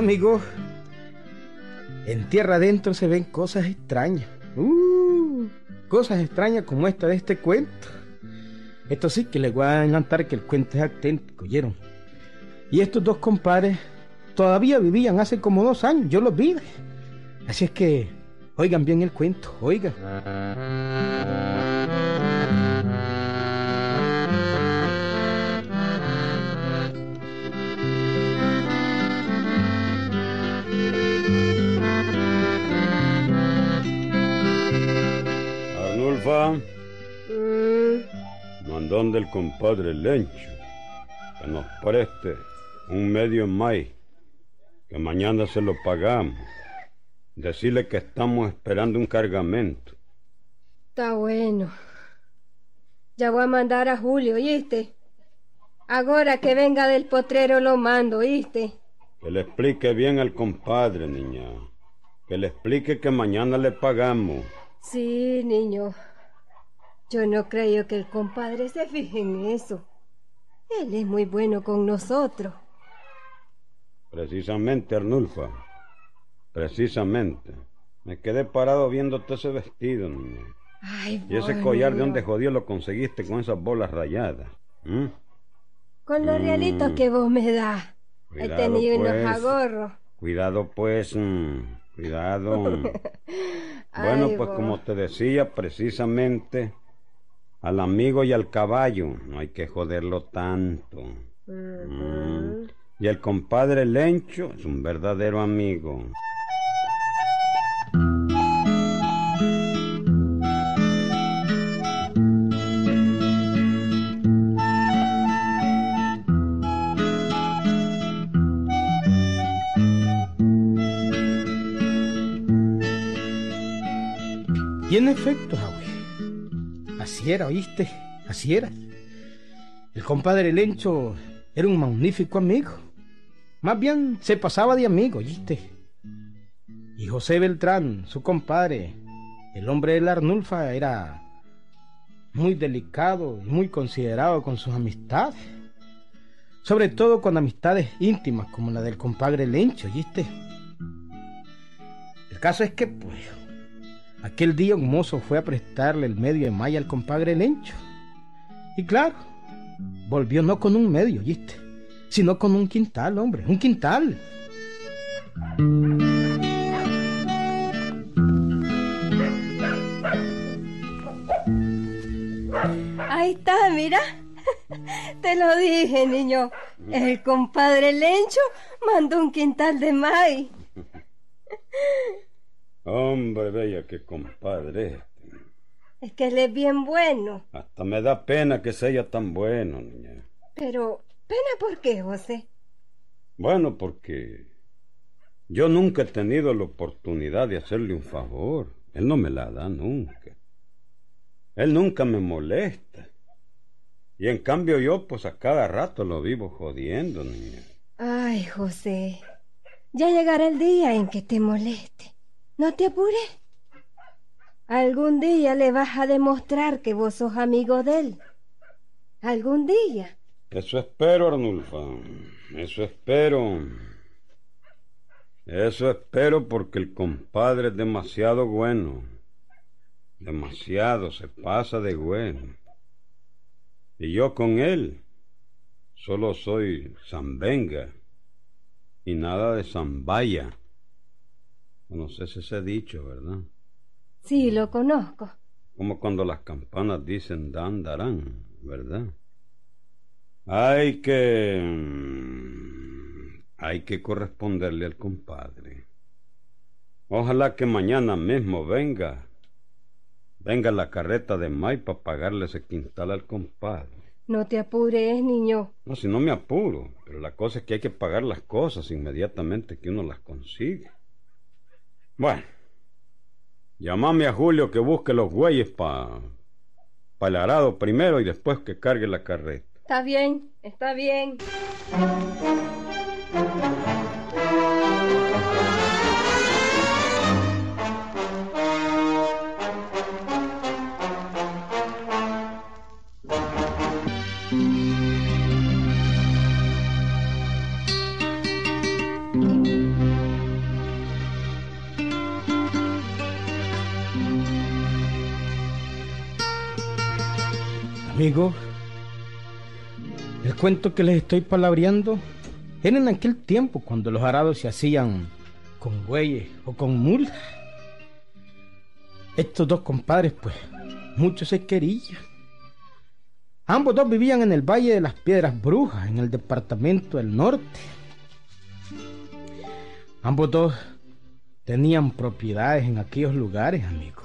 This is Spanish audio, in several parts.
Amigo, en tierra adentro se ven cosas extrañas. Uh, cosas extrañas como esta de este cuento. Esto sí que les voy a adelantar que el cuento es auténtico, ¿oyeron? Y estos dos compadres todavía vivían hace como dos años, yo los vi. Así es que oigan bien el cuento, oigan. Arnulfa, mandón del compadre Lencho, que nos preste un medio maíz, que mañana se lo pagamos. Decirle que estamos esperando un cargamento. Está bueno. Ya voy a mandar a Julio, ¿oíste? Ahora que venga del potrero lo mando, ¿oíste? Que le explique bien al compadre, niña. Que le explique que mañana le pagamos. Sí, niño. Yo no creo que el compadre se fije en eso. Él es muy bueno con nosotros. Precisamente, Arnulfa. Precisamente. Me quedé parado viéndote ese vestido, niña. Ay, Y ese collar de donde jodido lo conseguiste con esas bolas rayadas. ¿Mm? Con los realitos Mm. que vos me das. He tenido unos pues. agorros. Cuidado, pues. mm, Cuidado. bueno, Ay, pues vos. como te decía, precisamente al amigo y al caballo no hay que joderlo tanto. Mm. Y el compadre Lencho es un verdadero amigo. Y en efecto, así era, ¿oíste? Así era. El compadre Lencho era un magnífico amigo. Más bien se pasaba de amigo, ¿oíste? Y José Beltrán, su compadre, el hombre de la Arnulfa, era muy delicado y muy considerado con sus amistades. Sobre todo con amistades íntimas como la del compadre Lencho, ¿oíste? El caso es que, pues, Aquel día un mozo fue a prestarle el medio de malla al compadre Lencho. Y claro, volvió no con un medio, ¿viste? Sino con un quintal, hombre, un quintal. Ahí está, mira. Te lo dije, niño. El compadre Lencho mandó un quintal de maíz. Hombre, bella, qué compadre este. Es que él es bien bueno. Hasta me da pena que sea tan bueno, niña. Pero, ¿pena por qué, José? Bueno, porque yo nunca he tenido la oportunidad de hacerle un favor. Él no me la da nunca. Él nunca me molesta. Y en cambio yo, pues a cada rato lo vivo jodiendo, niña. Ay, José. Ya llegará el día en que te moleste. No te apures. Algún día le vas a demostrar que vos sos amigo de él. Algún día. Eso espero, Arnulfa. Eso espero. Eso espero porque el compadre es demasiado bueno. Demasiado, se pasa de bueno. Y yo con él solo soy zambenga y nada de zambaya. No sé si se ha dicho, ¿verdad? Sí, lo conozco. Como cuando las campanas dicen dan, darán, ¿verdad? Hay que... mm, Hay que corresponderle al compadre. Ojalá que mañana mismo venga. Venga la carreta de May para pagarle ese quintal al compadre. No te apures, niño. No, si no me apuro, pero la cosa es que hay que pagar las cosas inmediatamente que uno las consigue. Bueno, llamame a Julio que busque los güeyes para pa el arado primero y después que cargue la carreta. Está bien, está bien. Amigo, el cuento que les estoy palabreando era en aquel tiempo cuando los arados se hacían con bueyes o con mulas. Estos dos compadres, pues, muchos se querían. Ambos dos vivían en el Valle de las Piedras Brujas, en el departamento del norte. Ambos dos tenían propiedades en aquellos lugares, amigos.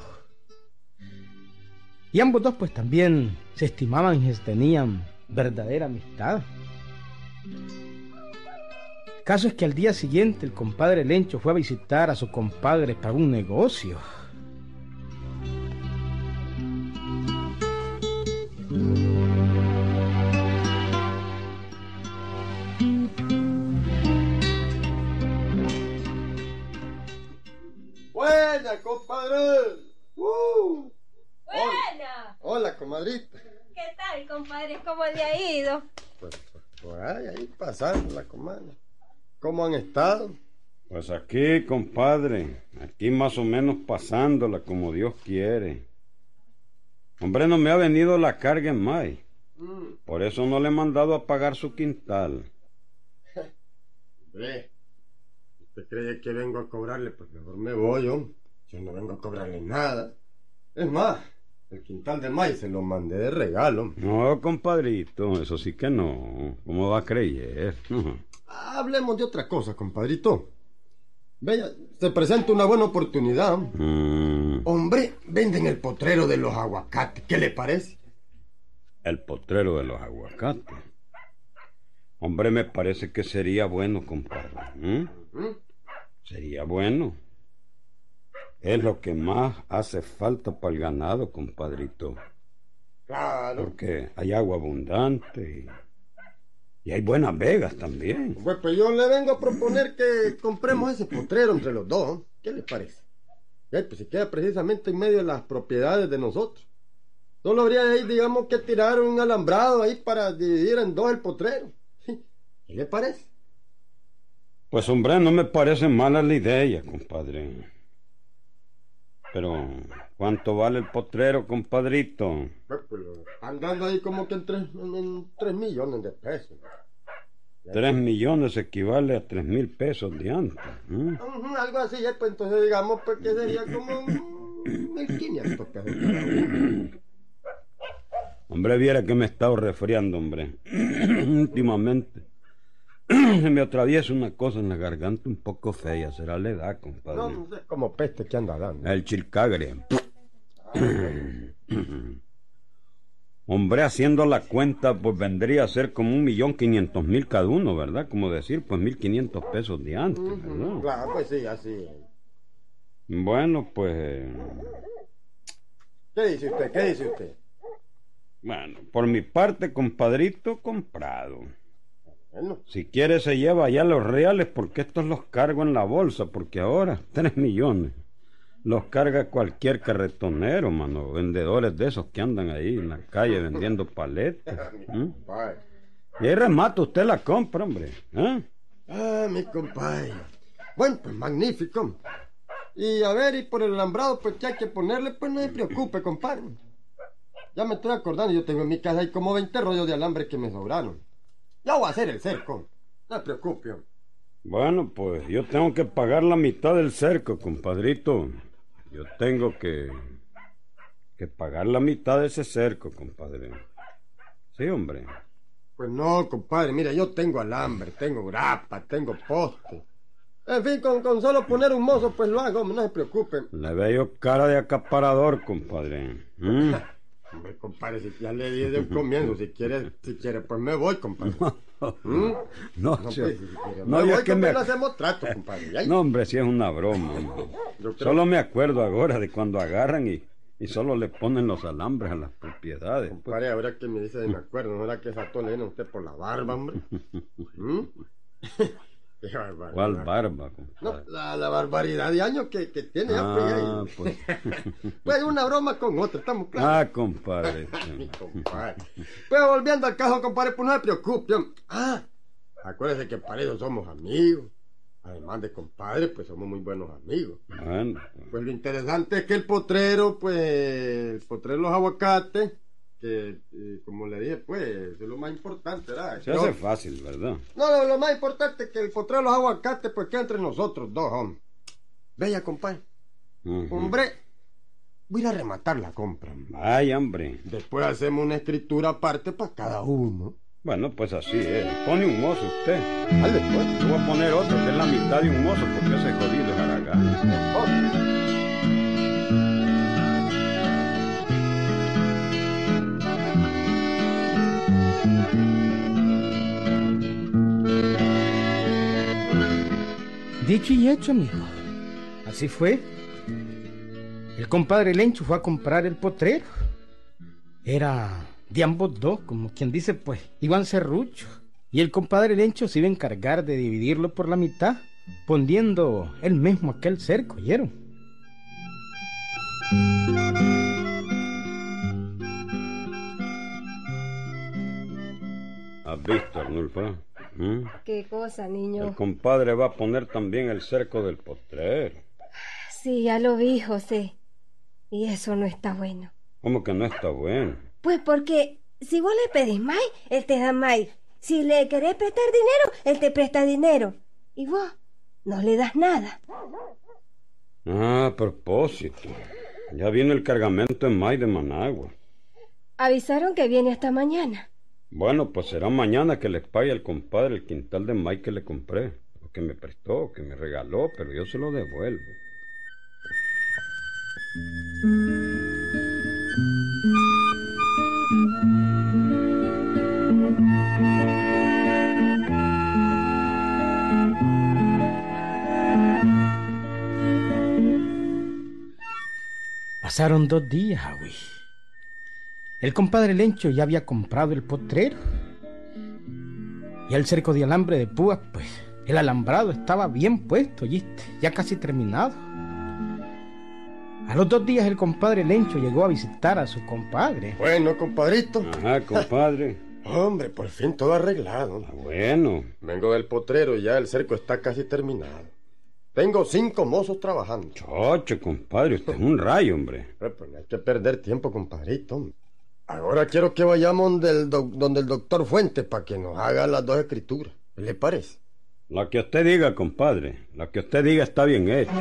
Y ambos dos pues también se estimaban y tenían verdadera amistad. Caso es que al día siguiente el compadre Lencho fue a visitar a su compadre para un negocio. Buena, compadre. Uh. Buena. Hola, comadrita. ¿Qué tal, compadre? ¿Cómo le ha ido? Pues, pues por ahí, ahí pasando la comadre. ¿Cómo han estado? Pues aquí, compadre, aquí más o menos pasándola como Dios quiere. Hombre, no me ha venido la carga en mayo. Mm. Por eso no le he mandado a pagar su quintal. Hombre, ¿usted cree que vengo a cobrarle? Pues mejor me voy, yo. Yo no vengo a cobrarle nada. Es más, el quintal de maíz se lo mandé de regalo. No, compadrito, eso sí que no. ¿Cómo va a creer? Hablemos de otra cosa, compadrito. Vea, se presenta una buena oportunidad. Mm, Hombre, venden el potrero de los aguacates. ¿Qué le parece? el potrero de los aguacates. Hombre, me parece que sería bueno, compadre. ¿Mm? ¿Mm? Sería bueno. Es lo que más hace falta para el ganado, compadrito. Claro. Porque hay agua abundante y, y hay buenas vegas también. Pues, pues yo le vengo a proponer que compremos ese potrero entre los dos. ¿Qué le parece? Ya, pues se queda precisamente en medio de las propiedades de nosotros. Solo habría ahí, digamos, que tirar un alambrado ahí para dividir en dos el potrero. ¿Qué le parece? Pues hombre, no me parece mala la idea, compadre. Pero, ¿cuánto vale el potrero, compadrito? Pues, andando ahí como que en tres, en tres millones de pesos. Tres millones equivale a tres mil pesos de antes. ¿eh? Algo así, ya, pues entonces digamos pues que sería como mm, 1500 pesos. cada uno. Hombre, viera que me he estado resfriando, hombre. Últimamente. Se me atraviesa una cosa en la garganta un poco fea. Será la edad, compadre. No, no sé, como peste que anda dando. El chilcagre. Hombre, haciendo la cuenta, pues vendría a ser como un millón quinientos mil cada uno, ¿verdad? Como decir, pues mil quinientos pesos de antes, ¿verdad? Claro, pues sí, así. Bueno, pues... ¿Qué dice usted? ¿Qué dice usted? Bueno, por mi parte, compadrito, comprado. Bueno, Si quiere se lleva ya los reales porque estos los cargo en la bolsa, porque ahora tres millones. Los carga cualquier carretonero, mano, vendedores de esos que andan ahí en la calle vendiendo paletas. Y ahí remata usted la compra, hombre. ¿eh? Ah, mi compadre. Bueno, pues magnífico. Y a ver, y por el alambrado, pues que hay que ponerle, pues no se preocupe, compadre. Ya me estoy acordando, yo tengo en mi casa ahí como 20 rollos de alambre que me sobraron. Ya voy a hacer el cerco. No se preocupe. hombre. Bueno, pues yo tengo que pagar la mitad del cerco, compadrito. Yo tengo que que pagar la mitad de ese cerco, compadre. Sí, hombre. Pues no, compadre, mira, yo tengo alambre, tengo grapa, tengo poste. En fin, con, con solo poner un mozo, pues lo hago, no se preocupe. Le veo cara de acaparador, compadre. ¿Mm? Hombre, compadre, si ya le di de un comienzo, si quiere, si quiere, pues me voy, compadre. ¿Mm? No, No, yo- pues, si quiere, no, me voy, que me- hacemos trato, compadre. Ya, No, hombre, si es una broma. creo- Solo me acuerdo ahora de cuando agarran y, y solo le ponen los alambres a las propiedades. pues. Compadre, ahora que me dice de me acuerdo, ¿no era que esa le viene a usted por la barba, hombre? ¿Mm? Qué barbaridad. ¿Cuál barba, No, la, la barbaridad de años que, que tiene ya, Ah, pues, pues. Pues una broma con otra, estamos claros. Ah, compadre. Pero volviendo al caso, compadre, pues no se preocupe. Ah, acuérdese que para eso somos amigos. Además de compadre, pues somos muy buenos amigos. Bueno, Pues lo interesante es que el potrero, pues, el potrero de los aguacates, que porque, eh, como le dije, pues, es lo más importante, ¿verdad? Se hace fácil, ¿verdad? No, lo, lo más importante es que el potrero de los aguacates, pues, queda entre nosotros dos, hombre. Bella, compadre. Hombre, voy a ir a rematar la compra. Ay, hombre. Después hacemos una escritura aparte para cada uno. Bueno, pues así es. Pone un mozo usted. Dale, pues. Yo voy a poner otro que es la mitad de un mozo porque ese jodido es Aragán. Dicho y hecho, amigo. Así fue. El compadre Lencho fue a comprar el potrero. Era de ambos dos, como quien dice, pues, iban serruchos. Y el compadre Lencho se iba a encargar de dividirlo por la mitad, poniendo él mismo aquel cerco, ¿oyeron? ¿Has visto? ¿Mm? ¿Qué cosa, El niño? compadre va a poner también el cerco del potrero. Sí, ya lo vi, José. Y eso no está bueno. ¿Cómo que no está bueno? Pues porque si vos le pedís más, él te da más. Si le querés prestar dinero, él te presta dinero. Y vos no le das nada. Ah, a propósito. Ya viene el cargamento en May de Managua. Avisaron que viene hasta mañana. Bueno, pues será mañana que le pague al compadre el quintal de May que le compré. Que me prestó, que me regaló, pero yo se lo devuelvo. Pasaron dos días, Agüi. El compadre Lencho ya había comprado el potrero. Y el cerco de alambre de púas, pues, el alambrado estaba bien puesto, ¿oíste? Ya casi terminado. A los dos días el compadre Lencho llegó a visitar a su compadre. Bueno, compadrito. Ajá, compadre. Hombre, por fin todo arreglado. Ah, bueno. Vengo del potrero y ya el cerco está casi terminado. Tengo cinco mozos trabajando. Chocho, compadre, usted es un rayo, hombre. Eh, pues no hay que perder tiempo, compadrito. Ahora quiero que vayamos donde el, doc- donde el doctor Fuentes para que nos haga las dos escrituras. ¿Qué le parece? La que usted diga, compadre. La que usted diga está bien hecha.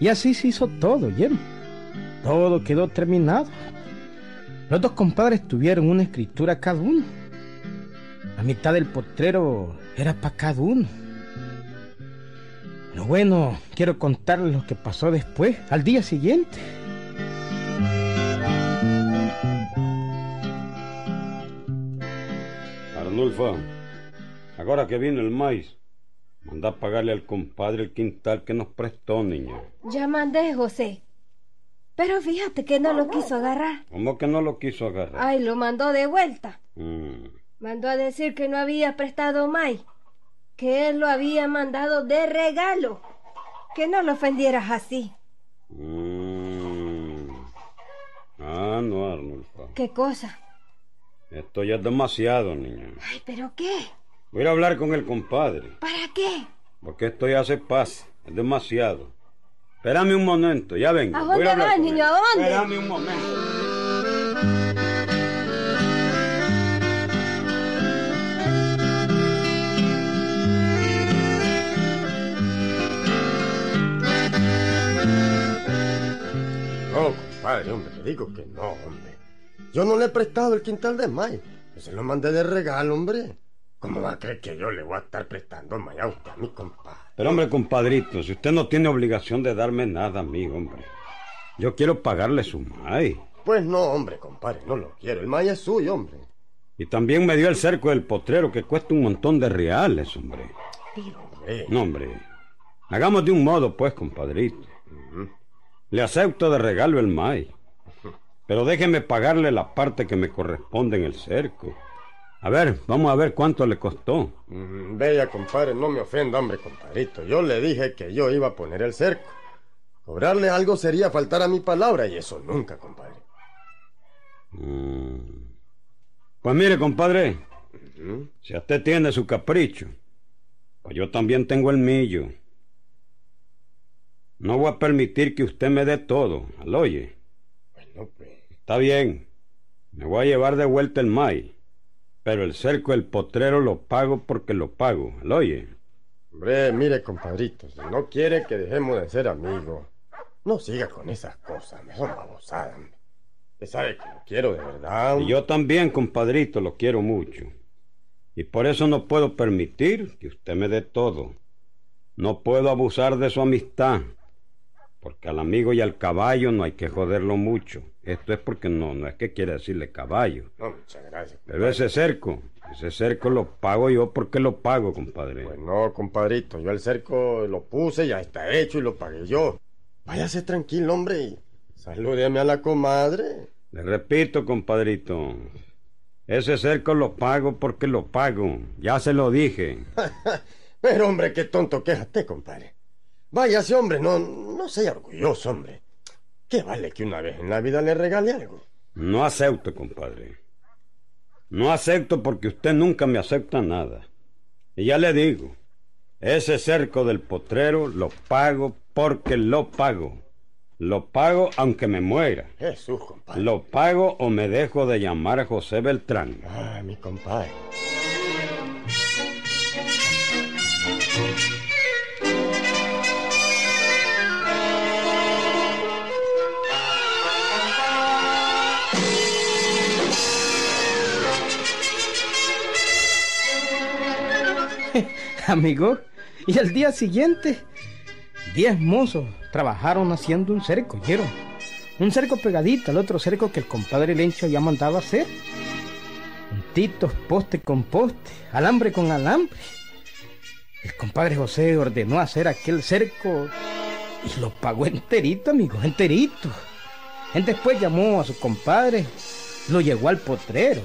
Y así se hizo todo, ¿oyeron? Todo quedó terminado. Los dos compadres tuvieron una escritura cada uno. La mitad del potrero era para cada uno. Lo bueno, quiero contarles lo que pasó después, al día siguiente. Arnulfo, ahora que viene el maíz, manda a pagarle al compadre el quintal que nos prestó, niño. Ya mandé, José. Pero fíjate que no lo quiso agarrar. ¿Cómo que no lo quiso agarrar? Ay, lo mandó de vuelta. Mm, Mandó a decir que no había prestado más, que él lo había mandado de regalo. Que no lo ofendieras así. mm. Ah, no, Arnulfo. ¿Qué cosa? Esto ya es demasiado, niño. Ay, ¿pero qué? Voy a hablar con el compadre, ¿Para qué? porque esto ya se pasa. Es demasiado. Espérame un momento, ya vengo. ¿A dónde vas, niño? ¿A dónde? Espérame un momento. No, compadre, hombre, le digo que no, hombre. Yo no le he prestado el quintal de May. Se lo mandé de regalo, hombre. ¿Cómo va a creer que yo le voy a estar prestando May a usted, a mi compadre? Pero hombre, compadrito, si usted no tiene obligación de darme nada a mí, hombre. Yo quiero pagarle su MAI. Pues no, hombre, compadre, no lo quiero. El May es suyo, hombre. Y también me dio el cerco del potrero que cuesta un montón de reales, hombre. Hombre, No, hombre. Hagamos de un modo, pues, compadrito. Le acepto de regalo el MAI. Pero déjeme pagarle la parte que me corresponde en el cerco. A ver, vamos a ver cuánto le costó. Mm, Vea, compadre, no me ofenda, hombre, compadrito. Yo le dije que yo iba a poner el cerco. Cobrarle algo sería faltar a mi palabra y eso nunca, compadre. Mm. Pues mire, compadre, Ujú. si usted tiene su capricho, pues yo también tengo el mío. No voy a permitir que usted me dé todo, ¿al oye? Bueno, pues. Está bien, me voy a llevar de vuelta el maíz, pero el cerco del potrero lo pago porque lo pago, ¿al oye? Hombre, mire, compadrito, si no quiere que dejemos de ser amigos, no siga con esas cosas, me son babosadas. hombre. Usted sabe que lo quiero de verdad. Y yo también, compadrito, lo quiero mucho. Y por eso no puedo permitir que usted me dé todo. No puedo abusar de su amistad. Porque al amigo y al caballo no hay que joderlo mucho. Esto es porque no, no es que quiera decirle caballo. No, muchas gracias. Pero ese cerco, ese cerco lo pago yo porque lo pago, compadre. Pues no, compadrito, yo el cerco lo puse, ya está hecho y lo pagué yo. Váyase tranquilo, hombre, y salúdeme a la comadre. Le repito, compadrito. Ese cerco lo pago porque lo pago. Ya se lo dije. Pero, hombre, qué tonto quéjate, compadre. Váyase, hombre, no, no sea orgulloso, hombre. ¿Qué vale que una vez en la vida le regale algo? No acepto, compadre. No acepto porque usted nunca me acepta nada. Y ya le digo, ese cerco del potrero lo pago porque lo pago. Lo pago aunque me muera. Jesús, compadre. Lo pago o me dejo de llamar José Beltrán. Ah, mi compadre. Amigo, y al día siguiente, diez mozos trabajaron haciendo un cerco, ¿oyeron? Un cerco pegadito al otro cerco que el compadre Lencho había mandado hacer. Puntitos, poste con poste, alambre con alambre. El compadre José ordenó hacer aquel cerco y lo pagó enterito, amigo, enterito. Él después llamó a su compadre, lo llevó al potrero.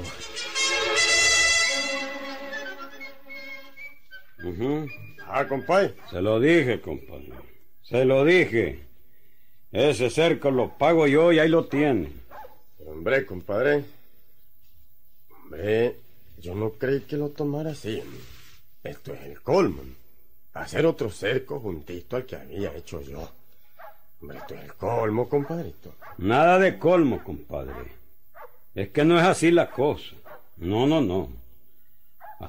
Ah, compadre. Se lo dije, compadre. Se lo dije. Ese cerco lo pago yo y ahí lo tiene. Hombre, compadre. Hombre, yo no creí que lo tomara así. Esto es el colmo. Hacer otro cerco juntito al que había hecho yo. Hombre, esto es el colmo, compadrito. Nada de colmo, compadre. Es que no es así la cosa. No, no, no.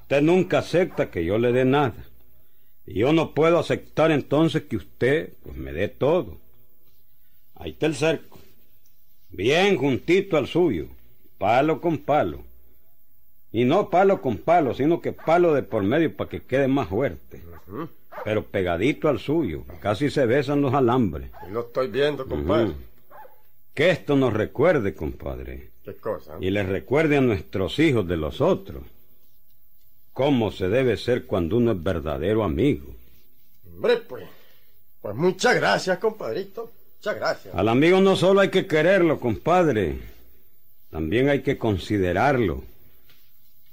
Usted nunca acepta que yo le dé nada. Y yo no puedo aceptar entonces que usted pues, me dé todo. Ahí está el cerco. Bien juntito al suyo. Palo con palo. Y no palo con palo, sino que palo de por medio para que quede más fuerte. Pero pegadito al suyo. Casi se besan los alambres. Y lo estoy viendo, compadre. Que esto nos recuerde, compadre. ¿Qué cosa? y les recuerde a nuestros hijos de los otros cómo se debe ser cuando uno es verdadero amigo. Hombre, pues. Pues muchas gracias, compadrito. Muchas gracias. Al amigo no solo hay que quererlo, compadre, también hay que considerarlo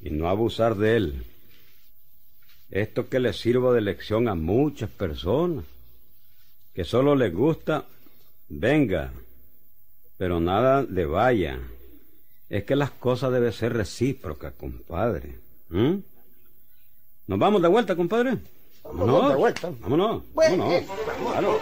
y no abusar de él. Esto que le sirva de lección a muchas personas, que solo les gusta, venga, pero nada le vaya. Es que las cosas deben ser recíprocas, compadre. ¿Mm? ¿Nos vamos de vuelta, compadre? Vámonos de vuelta. Vámonos. Bueno, vámonos. vamos. Claro.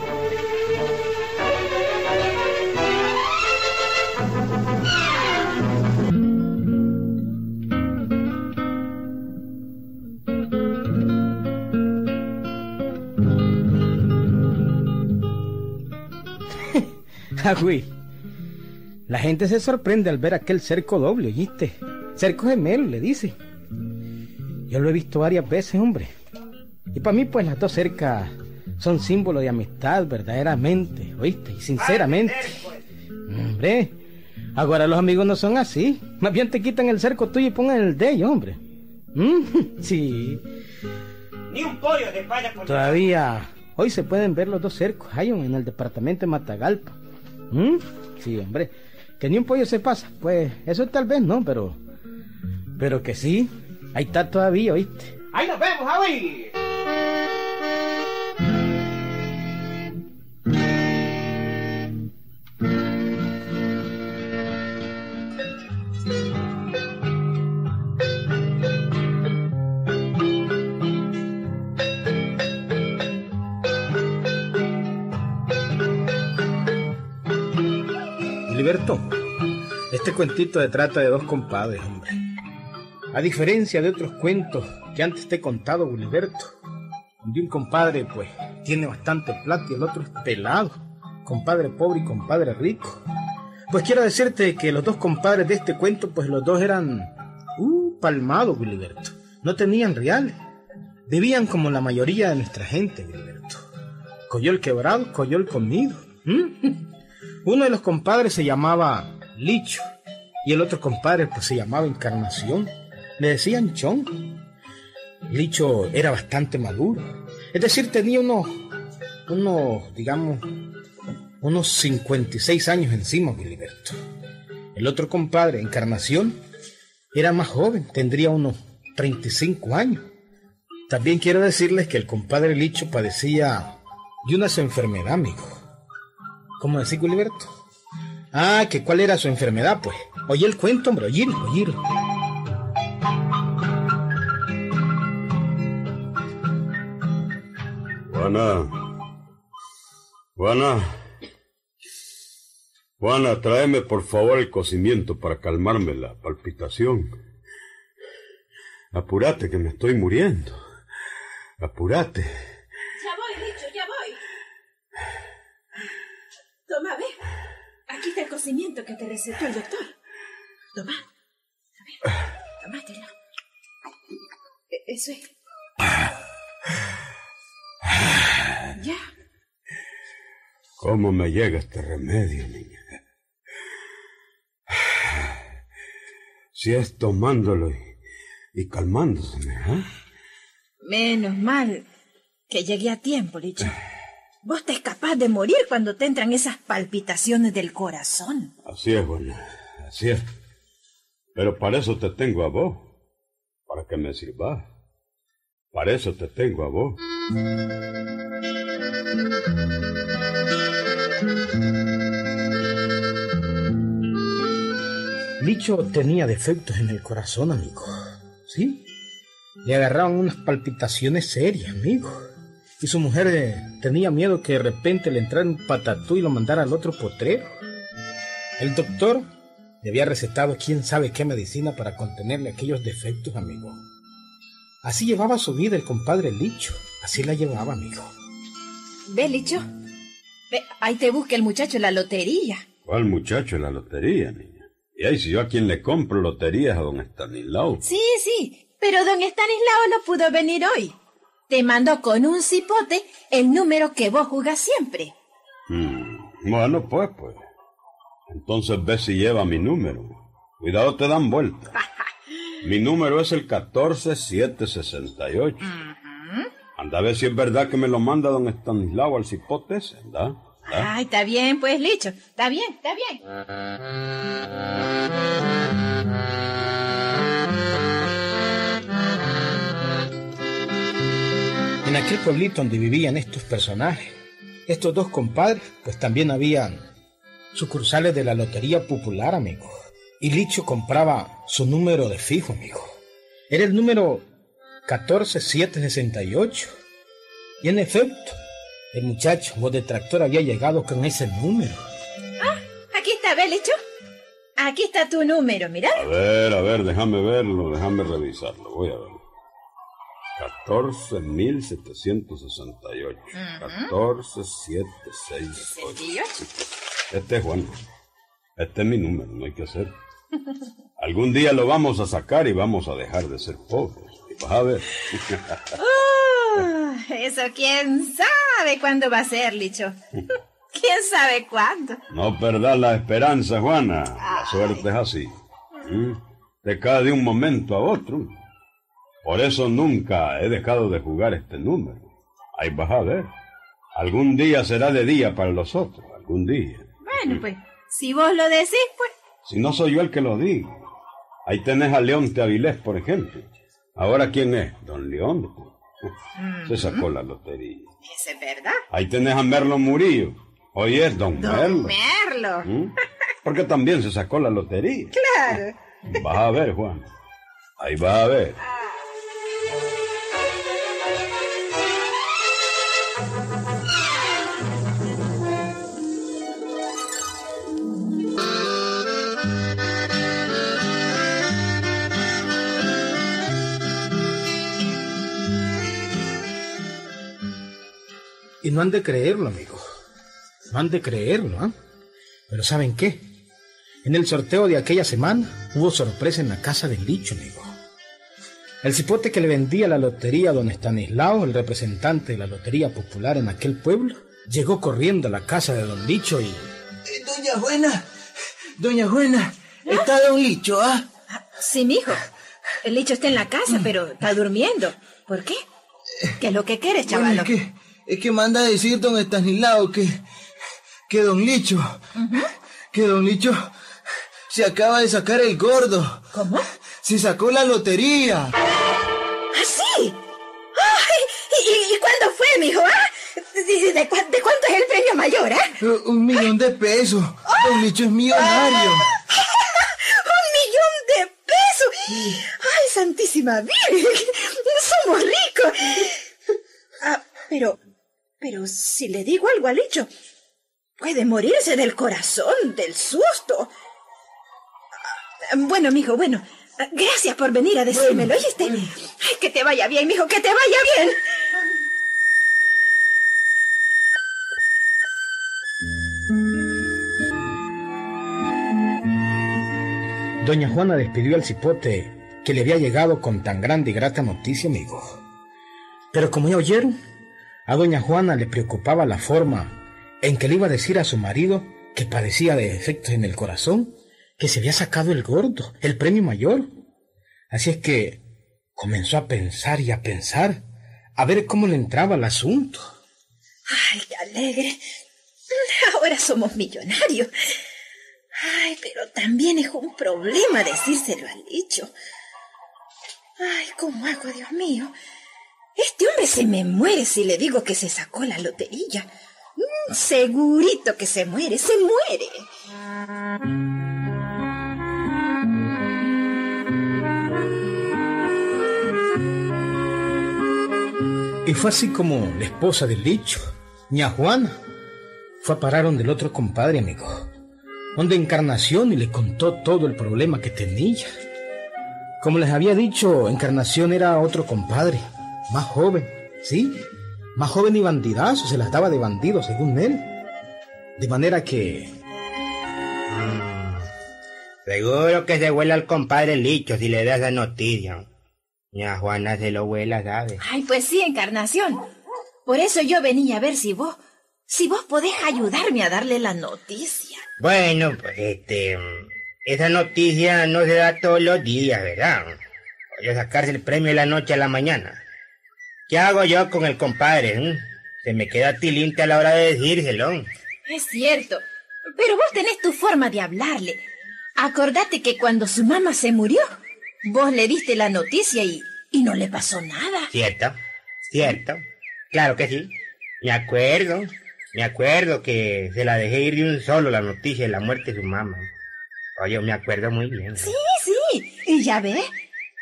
Agüi. La gente se sorprende al ver aquel cerco doble, ¿oíste? Cerco gemelo, le dice. Yo lo he visto varias veces, hombre. Y para mí, pues las dos cercas son símbolo de amistad, verdaderamente, ¿oíste? Y sinceramente. Hombre, ahora los amigos no son así. Más bien te quitan el cerco tuyo y pongan el de ellos, hombre. ¿Mm? Sí. Ni un pollo de por Todavía hoy se pueden ver los dos cercos. Hay uno en el departamento de Matagalpa. ¿Mm? Sí, hombre. Que ni un pollo se pasa. Pues eso tal vez no, pero. Pero que sí. Ahí está todavía, ¿oíste? Ahí nos vemos, Javi. Liberto, este cuentito se trata de dos compadres, hombre. A diferencia de otros cuentos que antes te he contado, Gilberto, donde un compadre, pues, tiene bastante plata y el otro es pelado, compadre pobre y compadre rico. Pues quiero decirte que los dos compadres de este cuento, pues los dos eran, uh, palmados, Gilberto. No tenían reales. Vivían como la mayoría de nuestra gente, Gilberto. Coyol quebrado, coyol comido. Uno de los compadres se llamaba Licho y el otro compadre pues se llamaba Encarnación. Le decían Chon. Licho era bastante maduro. Es decir, tenía unos, unos, digamos, unos 56 años encima, Gilberto. El otro compadre, Encarnación, era más joven, tendría unos 35 años. También quiero decirles que el compadre Licho padecía de una enfermedad, amigo. ¿Cómo decís, Gilberto? Ah, que cuál era su enfermedad, pues. Oye el cuento, hombre, oye, oye. Juana. Juana. Juana, tráeme por favor el cocimiento para calmarme la palpitación. Apúrate, que me estoy muriendo. Apúrate. Ya voy, Richo, ya voy. Toma, ve. Aquí está el cocimiento que te recetó el doctor. Toma. A ver. E- Eso es. Ya. ¿Cómo me llega este remedio, niña? Si es tomándolo y, y calmándoseme, ¿eh? Menos mal que llegué a tiempo, Licho. Vos te es capaz de morir cuando te entran esas palpitaciones del corazón. Así es, Juana, así es. Pero para eso te tengo a vos, para que me sirvas. Para eso te tengo a vos. Licho tenía defectos en el corazón, amigo. ¿Sí? Le agarraban unas palpitaciones serias, amigo. Y su mujer eh, tenía miedo que de repente le entrara un patatú y lo mandara al otro potrero. El doctor le había recetado quién sabe qué medicina para contenerle aquellos defectos, amigo. Así llevaba su vida el compadre Licho. Así la llevaba, amigo. Ve, Licho. Ve, ahí te busca el muchacho la lotería. ¿Cuál muchacho en la lotería, niña? Y ahí si yo a quien le compro loterías a don Estanislao. Sí, sí, pero don Estanislao no pudo venir hoy. Te mandó con un cipote el número que vos jugás siempre. Hmm, Bueno, pues, pues. Entonces ve si lleva mi número. Cuidado, te dan vuelta. Mi número es el 14768. Anda a ver si es verdad que me lo manda don Estanislao al cipote ese, ¿verdad? Ay, está bien, pues, Licho. Está bien, está bien. En aquel pueblito donde vivían estos personajes, estos dos compadres, pues también habían sucursales de la Lotería Popular, amigo. Y Licho compraba su número de fijo, amigo. Era el número 14768. Y en efecto, el muchacho, voz de tractor, había llegado con ese número. Aquí está, ¿ves, Licho? Aquí está tu número, mira. A ver, a ver, déjame verlo, déjame revisarlo. Voy a ver. 14.768. 14768. Este es Juan. Este es mi número, no hay que hacer. Algún día lo vamos a sacar y vamos a dejar de ser pobres. Y vas a ver. Uh, eso quién sabe cuándo va a ser, Licho. ¿Quién sabe cuándo? No perdas la esperanza, Juana. La suerte es así. ¿Mm? Te cae de un momento a otro. Por eso nunca he dejado de jugar este número. Ahí vas a ver. Algún día será de día para los otros. Algún día. Bueno, pues, si vos lo decís, pues. Si no soy yo el que lo digo. Ahí tenés a León Avilés, por ejemplo. ¿Ahora quién es? Don León. Se sacó la lotería. Eso es verdad. Ahí tenés a Merlo Murillo. Hoy es Don, Don Merlo. Merlo. ¿Mm? Porque también se sacó la lotería. Claro. Vas a ver, Juan. Ahí vas a ver. Y no han de creerlo, amigo. No han de creerlo, ¿ah? Pero ¿saben qué? En el sorteo de aquella semana hubo sorpresa en la casa del dicho, amigo. El cipote que le vendía la lotería a don Estanislao, el representante de la lotería popular en aquel pueblo, llegó corriendo a la casa de don Licho y... Eh, Doña Juana, Doña Juana, está Don Licho, ¿ah? Sí, mijo. El licho está en la casa, pero está durmiendo. ¿Por qué? ¿Qué es lo que quieres, Bueno, chaval? es que, es que manda a decir don Estanislao que, que Don Licho, que Don Licho se acaba de sacar el gordo. ¿Cómo? Se sacó la lotería. ¿Ah. ¿Y, y- cuándo fue, mijo? ¿Ah? ¿De, cuánto es el premio mayor, ah? Eh, Un millón de pesos. Don Licho es millonario. ¡Un millón de pesos! ¡Ay, santísima Virgen! ¡Somos ricos! Ah, pero, pero si le digo algo al hecho, puede morirse del corazón, del susto. Bueno, mijo, bueno. Gracias por venir a decírmelo, ¿oíste? Ay, que te vaya bien, mijo, que te vaya bien. Doña Juana despidió al cipote que le había llegado con tan grande y grata noticia, amigo. Pero como ya oyeron, a doña Juana le preocupaba la forma en que le iba a decir a su marido que padecía de efectos en el corazón, que se había sacado el gordo, el premio mayor. Así es que comenzó a pensar y a pensar, a ver cómo le entraba el asunto. Ay, qué alegre. Ahora somos millonarios. Ay, pero también es un problema decírselo al dicho. Ay, ¿cómo hago, Dios mío? Este hombre se me muere si le digo que se sacó la lotería. Mm, Segurito que se muere, se muere. Y fue así como la esposa del dicho, ña Juana, fue a parar donde el otro compadre, amigo, donde Encarnación y le contó todo el problema que tenía. Como les había dicho, Encarnación era otro compadre, más joven, ¿sí? Más joven y bandidazo, se las daba de bandido según él. De manera que... Seguro que se huela al compadre Licho si le da esa noticia. Ya Juana se lo huela, ¿sabe? Ay, pues sí, Encarnación. Por eso yo venía a ver si vos, si vos podés ayudarme a darle la noticia. Bueno, pues este... Esa noticia no se da todos los días, ¿verdad? Voy a sacarse el premio de la noche a la mañana. ¿Qué hago yo con el compadre? eh? Se me queda tilinte a la hora de decírselo. Es cierto, pero vos tenés tu forma de hablarle. Acordate que cuando su mamá se murió, vos le diste la noticia y, y no le pasó nada. ¿Cierto? ¿Cierto? Claro que sí. Me acuerdo. Me acuerdo que se la dejé ir de un solo la noticia de la muerte de su mamá. Oye, me acuerdo muy bien. Sí, sí, y ya ves,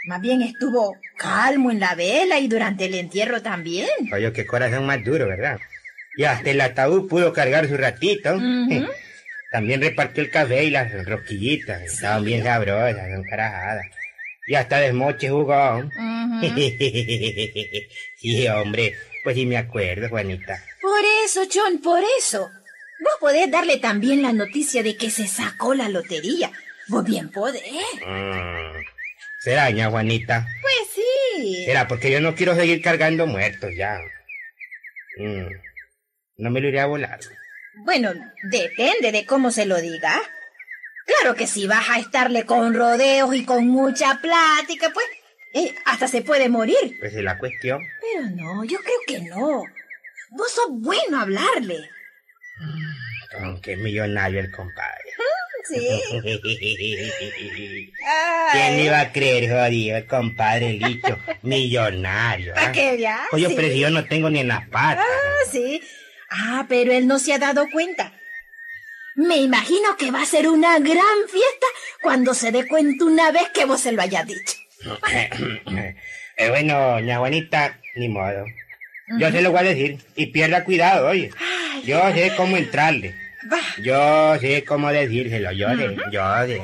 más bien estuvo calmo en la vela y durante el entierro también. Oye, qué corazón más duro, ¿verdad? Y hasta el ataúd pudo cargar su ratito. También repartió el café y las rosquillitas. Estaban bien sabrosas, son carajadas. Y hasta desmoche jugó. Ujú. sí, hombre. Pues sí me acuerdo, Juanita. Por eso, John, por eso. Vos podés darle también la noticia de que se sacó la lotería. Vos bien podés. Mm. ¿Será, Juanita? Pues sí. Será, porque yo no quiero seguir cargando muertos ya. Mm. No me lo iré a volar. Bueno, depende de cómo se lo diga. Claro que si vas a estarle con rodeos y con mucha plática, pues eh, hasta se puede morir. Pues es la cuestión. Pero no, yo creo que no. Vos sos bueno a hablarle. Aunque es millonario el compadre. Sí. ¿Quién iba a creer, jodido, compadre Licho? Millonario. ¿Para ¿ah? qué ya? Oye, Sí. pero si yo no tengo ni en las patas. Ah, sí. Ah, pero él no se ha dado cuenta. Me imagino que va a ser una gran fiesta cuando se dé cuenta una vez que vos se lo hayas dicho. Eh, bueno, ña Juanita, ni modo. Yo se lo voy a decir. Y pierda cuidado, oye. Yo sé cómo entrarle. Yo sé cómo decírselo. Yo sé, yo sé.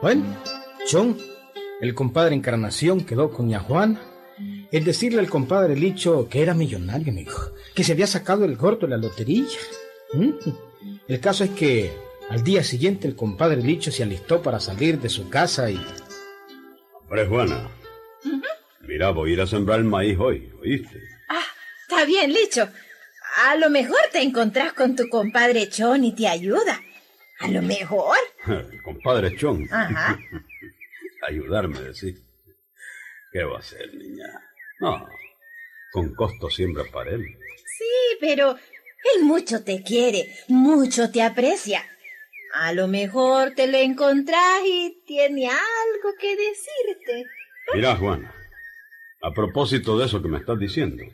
Bueno, John, el compadre Encarnación quedó con ña Juana. Es decirle al compadre Licho que era millonario, amigo, que se había sacado el gordo de la lotería. ¿Mm? El caso es que al día siguiente el compadre Licho se alistó para salir de su casa y... Hombre, Juana. Mira, voy a ir a sembrar el maíz hoy, ¿oíste? Ah, está bien, Licho. A lo mejor te encontrás con tu compadre Chon y te ayuda. A lo mejor. El compadre Chon. Ajá. Ayudarme, decir. ¿Qué va a hacer, niña? No, con costo siembra para él. Sí, pero él mucho te quiere, mucho te aprecia. A lo mejor te lo encontrás y tiene algo que decirte. Mira, Juana, a propósito de eso que me estás diciendo.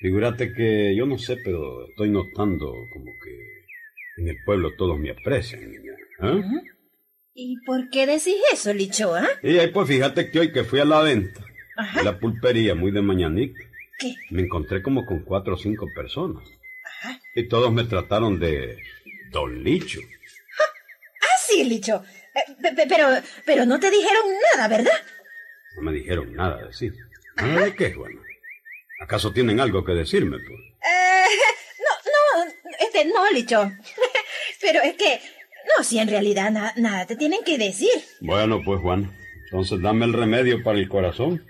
Figúrate que yo no sé, pero estoy notando como que en el pueblo todos me aprecian, niña. ¿eh? ¿Y por qué decís eso, Licho, ah? Y ahí pues fíjate que hoy que fui a la venta, Ajá. a la pulpería muy de mañanita, ¿Qué? me encontré como con cuatro o cinco personas. Y todos me trataron de Don Licho. Ah, sí, Licho. Eh, pe- pe- pero, pero no te dijeron nada, ¿verdad? No me dijeron nada de sí. ¿Nada de qué, Juana? ¿Acaso tienen algo que decirme, pues? Eh, no, no, este, no, Licho. pero es que, no, si en realidad na- nada te tienen que decir. Bueno, pues, Juan, entonces dame el remedio para el corazón.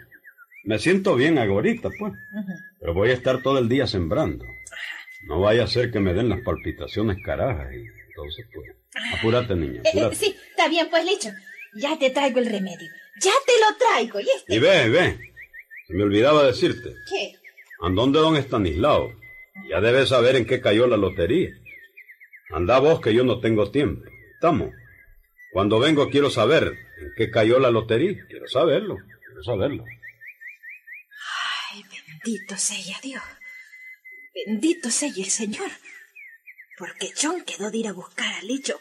Me siento bien agorita, pues. Pero voy a estar todo el día sembrando. No vaya a ser que me den las palpitaciones carajas. Y entonces, pues, apúrate, niña, Eh, eh, sí, está bien, pues, Licho. Ya te traigo el remedio. Ya te lo traigo, ¿y este? Y ve, ve. Se me olvidaba decirte. ¿Qué? Andón de don Estanislao. Ya debes saber en qué cayó la lotería. Anda vos que yo no tengo tiempo. Estamos. Cuando vengo quiero saber en qué cayó la lotería. Quiero saberlo. Quiero saberlo. Bendito sea Dios. Bendito sea el Señor. Porque John quedó de ir a buscar a Licho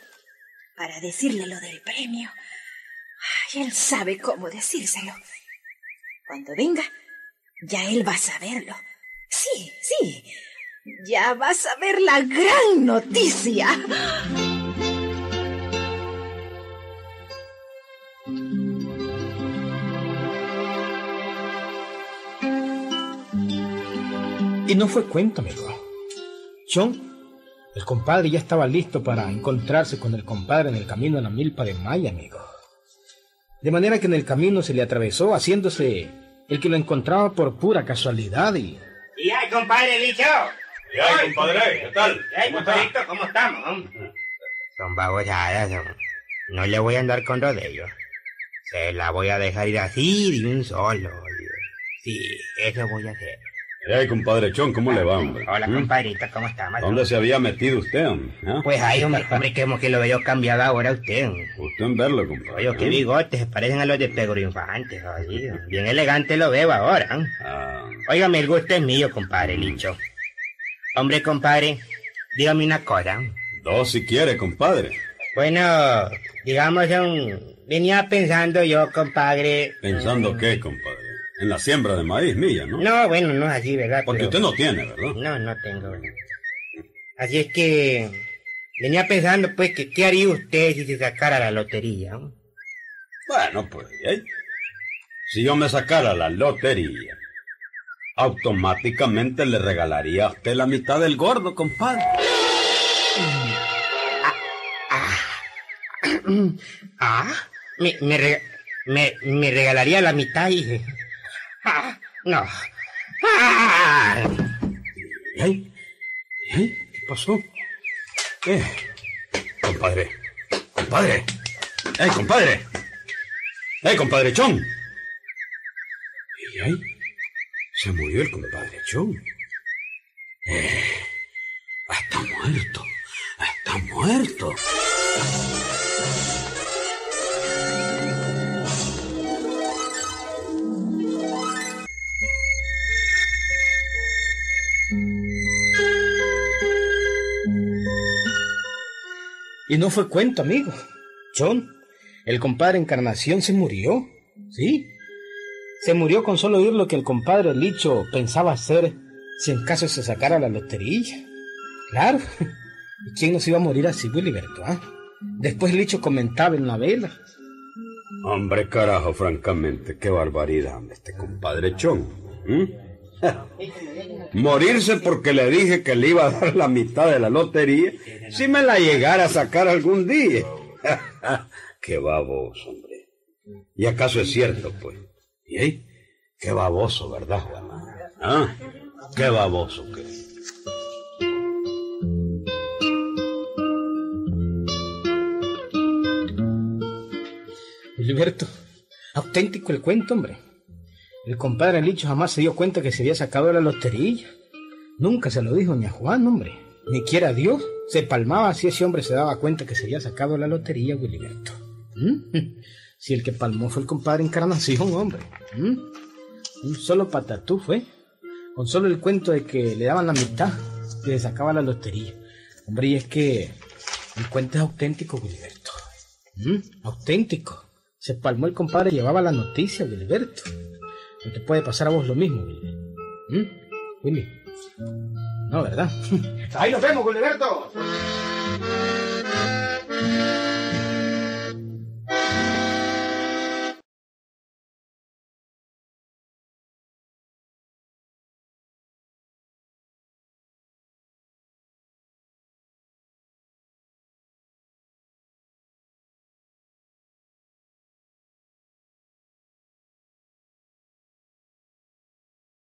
para decirle lo del premio. Ay, él sabe cómo decírselo. Cuando venga, ya él va a saberlo. Sí, sí. Ya va a saber la gran noticia. Y no fue cuento, amigo. John, el compadre ya estaba listo para encontrarse con el compadre en el camino a la milpa de Maya, amigo. De manera que en el camino se le atravesó haciéndose el que lo encontraba por pura casualidad y... Y ay, compadre Licho. Y ay, compadre, ¿qué tal? Y ay, ¿Cómo está? compadrito, ¿cómo estamos? Son babosadas, son. No le voy a andar con rodeos. Se la voy a dejar ir así de un solo. Sí, eso voy a hacer. Ay, compadre Chon, ¿cómo le va, hombre? Hola, ¿Mm? compadrito, ¿cómo estamos? ¿Dónde se había metido usted, hombre? ¿Ah? Pues ay, hombre, hombre, que como que lo veo cambiado ahora usted. Usted en verlo, compadre. Oye, qué ¿eh? bigotes, se parecen a los de Pedro Infante. Bien elegante lo veo ahora. ¿eh? Ah, Óigame, el gusto es mío, compadre Licho. Hombre, compadre, dígame una cosa. dos si quiere, compadre. Bueno, digamos, un... venía pensando yo, compadre. ¿Pensando qué, compadre? En la siembra de maíz mía, ¿no? No, bueno, no es así, ¿verdad? Porque Pero- usted no tiene, ¿verdad? No, no tengo. Así es que venía pensando, pues, que qué haría usted si se sacara la lotería. ¿no? Bueno, pues, ¿eh? si yo me sacara la lotería, automáticamente le regalaría a usted la mitad del gordo, compadre. Ah, me, me, rega- me, me regalaría la mitad y... Ah, no. ¿Eh? ¿Eh? pasó? ¿Qué? Compadre. Compadre. ¡Eh, compadre! ¡Eh, compadre Chon! ¿Y ahí? Se murió el compadre Chon. Eh, está muerto. Está muerto. Y no fue cuento, amigo. John, el compadre Encarnación se murió. ¿Sí? Se murió con solo oír lo que el compadre Licho pensaba hacer si en caso se sacara la lotería. Claro. ¿Y quién nos iba a morir así, Wiliberto? Ah? Después Licho comentaba en la vela. Hombre, carajo, francamente, qué barbaridad, este compadre Chon. Morirse porque le dije que le iba a dar la mitad de la lotería si me la llegara a sacar algún día. qué baboso, hombre. ¿Y acaso es cierto, pues? ¿Y ahí? Qué baboso, ¿verdad, Juana? ¿Ah? Qué baboso que Gilberto, auténtico el cuento, hombre. El compadre Licho jamás se dio cuenta que se había sacado la lotería. Nunca se lo dijo ni a Juan, hombre. Ni quiera Dios. Se palmaba si ese hombre se daba cuenta que se había sacado la lotería, Wiliberto. ¿Mm? Si el que palmó fue el compadre Encarnación, hombre. ¿Mm? Un solo patatú fue. Con solo el cuento de que le daban la mitad y le sacaba la lotería. Hombre, y es que el cuento es auténtico, Wiliberto. ¿Mm? Auténtico. Se palmó el compadre y llevaba la noticia, Wiliberto. No te puede pasar a vos lo mismo. ¿Mm? Willy. No, ¿verdad? Ahí nos vemos, Gilberto.